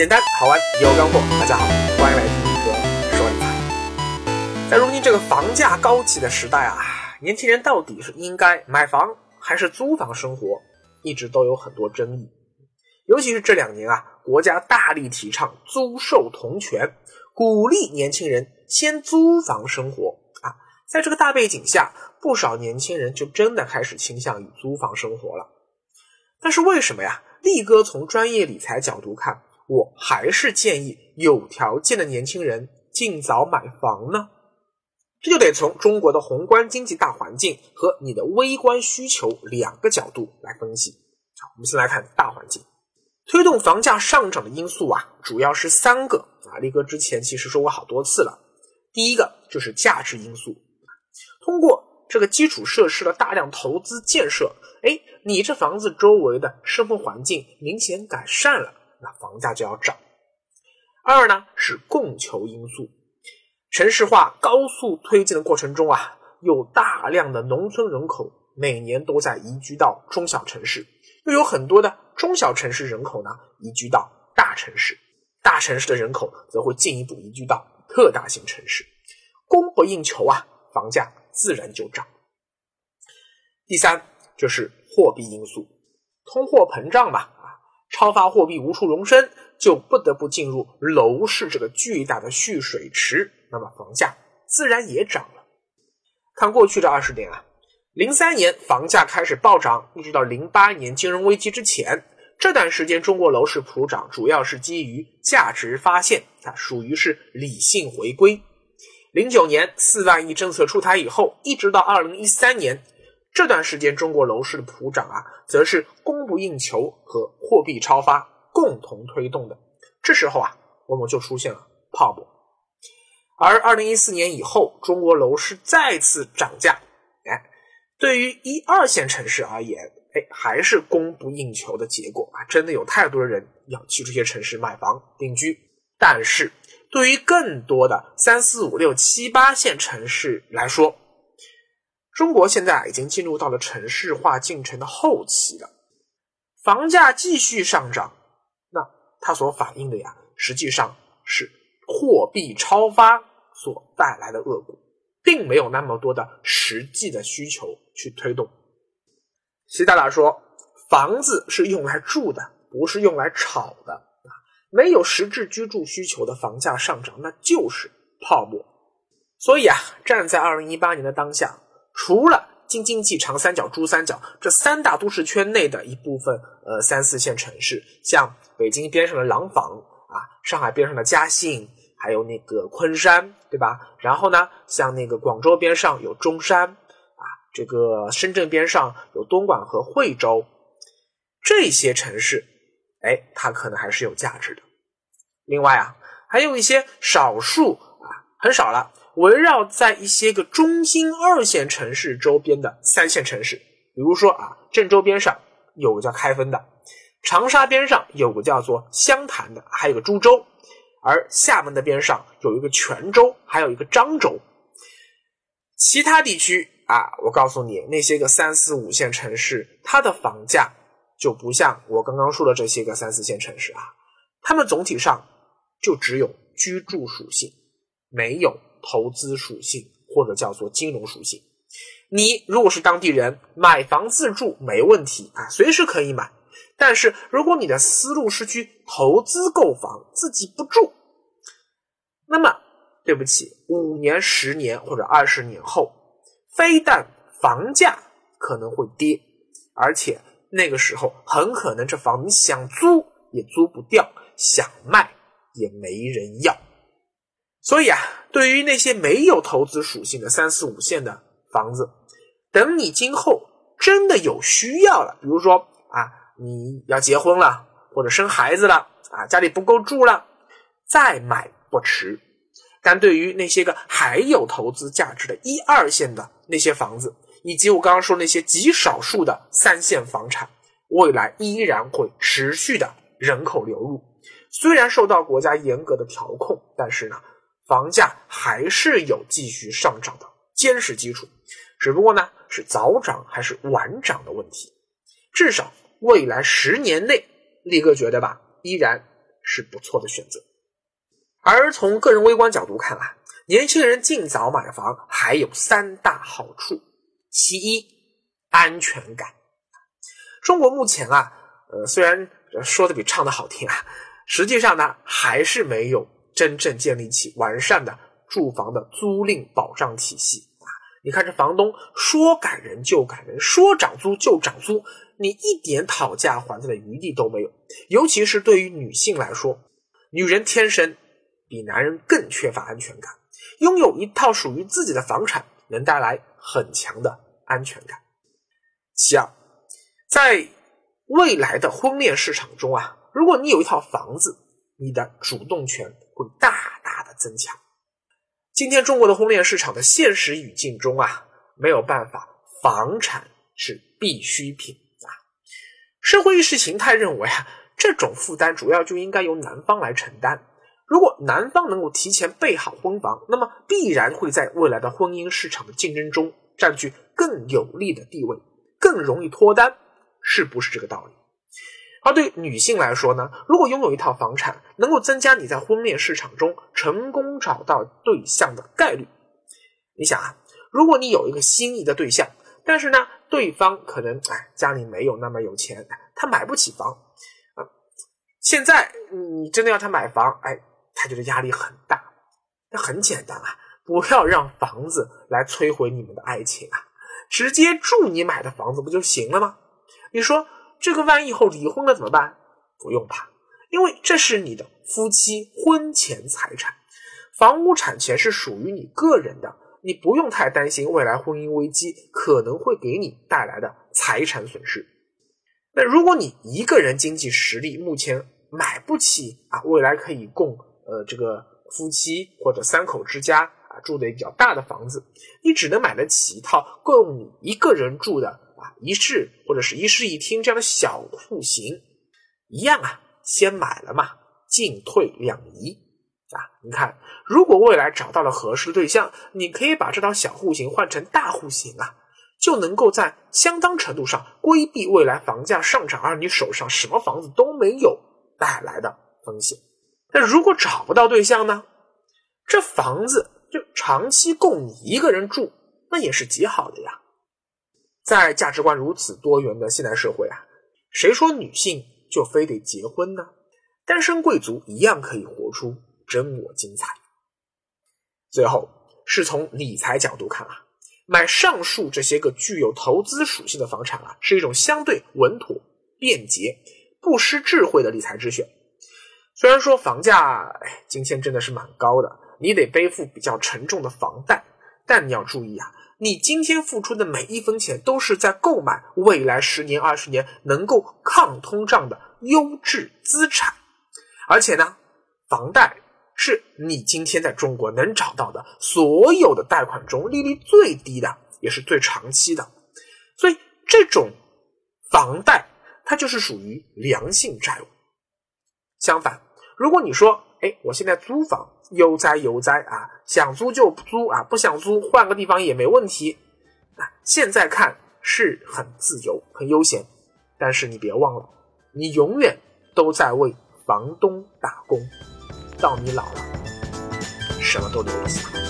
简单好玩有干货。大家好，欢迎来听一哥说理财。在如今这个房价高企的时代啊，年轻人到底是应该买房还是租房生活，一直都有很多争议。尤其是这两年啊，国家大力提倡租售同权，鼓励年轻人先租房生活啊。在这个大背景下，不少年轻人就真的开始倾向于租房生活了。但是为什么呀？力哥从专业理财角度看，我还是建议有条件的年轻人尽早买房呢。这就得从中国的宏观经济大环境和你的微观需求两个角度来分析。好，我们先来看大环境，推动房价上涨的因素啊，主要是三个啊。力哥之前其实说过好多次了。第一个就是价值因素，通过这个基础设施的大量投资建设，哎。你这房子周围的生活环境明显改善了，那房价就要涨。二呢是供求因素，城市化高速推进的过程中啊，有大量的农村人口每年都在移居到中小城市，又有很多的中小城市人口呢移居到大城市，大城市的人口则会进一步移居到特大型城市，供不应求啊，房价自然就涨。第三就是。货币因素，通货膨胀嘛，超发货币无处容身，就不得不进入楼市这个巨大的蓄水池，那么房价自然也涨了。看过去这二十年啊，零三年房价开始暴涨，一直到零八年金融危机之前，这段时间中国楼市普涨，主要是基于价值发现，它，属于是理性回归。零九年四万亿政策出台以后，一直到二零一三年。这段时间，中国楼市的普涨啊，则是供不应求和货币超发共同推动的。这时候啊，我们就出现了泡沫。而二零一四年以后，中国楼市再次涨价，哎，对于一二线城市而言，哎，还是供不应求的结果啊！真的有太多的人要去这些城市买房定居。但是，对于更多的三四五六七八线城市来说，中国现在已经进入到了城市化进程的后期了，房价继续上涨，那它所反映的呀，实际上是货币超发所带来的恶果，并没有那么多的实际的需求去推动。习大大说，房子是用来住的，不是用来炒的啊，没有实质居住需求的房价上涨，那就是泡沫。所以啊，站在二零一八年的当下。除了京津冀、长三角、珠三角这三大都市圈内的一部分，呃，三四线城市，像北京边上的廊坊啊，上海边上的嘉兴，还有那个昆山，对吧？然后呢，像那个广州边上有中山啊，这个深圳边上有东莞和惠州，这些城市，哎，它可能还是有价值的。另外啊，还有一些少数啊，很少了。围绕在一些个中心二线城市周边的三线城市，比如说啊，郑州边上有个叫开封的，长沙边上有个叫做湘潭的，还有个株洲，而厦门的边上有一个泉州，还有一个漳州。其他地区啊，我告诉你，那些个三四五线城市，它的房价就不像我刚刚说的这些个三四线城市啊，它们总体上就只有居住属性，没有。投资属性或者叫做金融属性，你如果是当地人买房自住没问题啊，随时可以买。但是如果你的思路是去投资购房，自己不住，那么对不起，五年、十年或者二十年后，非但房价可能会跌，而且那个时候很可能这房你想租也租不掉，想卖也没人要。所以啊，对于那些没有投资属性的三四五线的房子，等你今后真的有需要了，比如说啊，你要结婚了或者生孩子了啊，家里不够住了，再买不迟。但对于那些个还有投资价值的一二线的那些房子，以及我刚刚说那些极少数的三线房产，未来依然会持续的人口流入，虽然受到国家严格的调控，但是呢。房价还是有继续上涨的坚实基础，只不过呢是早涨还是晚涨的问题。至少未来十年内，力哥觉得吧，依然是不错的选择。而从个人微观角度看啊，年轻人尽早买房还有三大好处：其一，安全感。中国目前啊，呃，虽然说的比唱的好听啊，实际上呢，还是没有真正建立起完善的住房的租赁保障体系啊。你看这房东说赶人就赶人，说涨租就涨租，你一点讨价还价的余地都没有。尤其是对于女性来说，女人天生。比男人更缺乏安全感，拥有一套属于自己的房产能带来很强的安全感。其二，在未来的婚恋市场中啊，如果你有一套房子，你的主动权会大大的增强。今天中国的婚恋市场的现实语境中啊，没有办法，房产是必需品啊。社会意识形态认为啊，这种负担主要就应该由男方来承担。如果男方能够提前备好婚房，那么必然会在未来的婚姻市场的竞争中占据更有利的地位，更容易脱单，是不是这个道理？而对女性来说呢？如果拥有一套房产，能够增加你在婚恋市场中成功找到对象的概率。你想啊，如果你有一个心仪的对象，但是呢，对方可能哎家里没有那么有钱，他买不起房啊。现在你真的要他买房，哎。他觉得压力很大，那很简单啊，不要让房子来摧毁你们的爱情啊，直接住你买的房子不就行了吗？你说这个万一以后离婚了怎么办？不用怕，因为这是你的夫妻婚前财产，房屋产权是属于你个人的，你不用太担心未来婚姻危机可能会给你带来的财产损失。那如果你一个人经济实力目前买不起啊，未来可以供。呃，这个夫妻或者三口之家啊，住的比较大的房子，你只能买得起一套供你一个人住的啊一室或者是一室一厅这样的小户型，一样啊，先买了嘛，进退两宜啊。你看，如果未来找到了合适的对象，你可以把这套小户型换成大户型啊，就能够在相当程度上规避未来房价上涨而你手上什么房子都没有带来的风险。那如果找不到对象呢？这房子就长期供你一个人住，那也是极好的呀。在价值观如此多元的现代社会啊，谁说女性就非得结婚呢？单身贵族一样可以活出真我精彩。最后是从理财角度看啊，买上述这些个具有投资属性的房产啊，是一种相对稳妥、便捷、不失智慧的理财之选。虽然说房价，今天真的是蛮高的，你得背负比较沉重的房贷，但你要注意啊，你今天付出的每一分钱都是在购买未来十年、二十年能够抗通胀的优质资产，而且呢，房贷是你今天在中国能找到的所有的贷款中利率最低的，也是最长期的，所以这种房贷它就是属于良性债务。相反。如果你说，哎，我现在租房悠哉悠哉啊，想租就租啊，不想租换个地方也没问题，啊，现在看是很自由很悠闲，但是你别忘了，你永远都在为房东打工，到你老了，什么都留不下。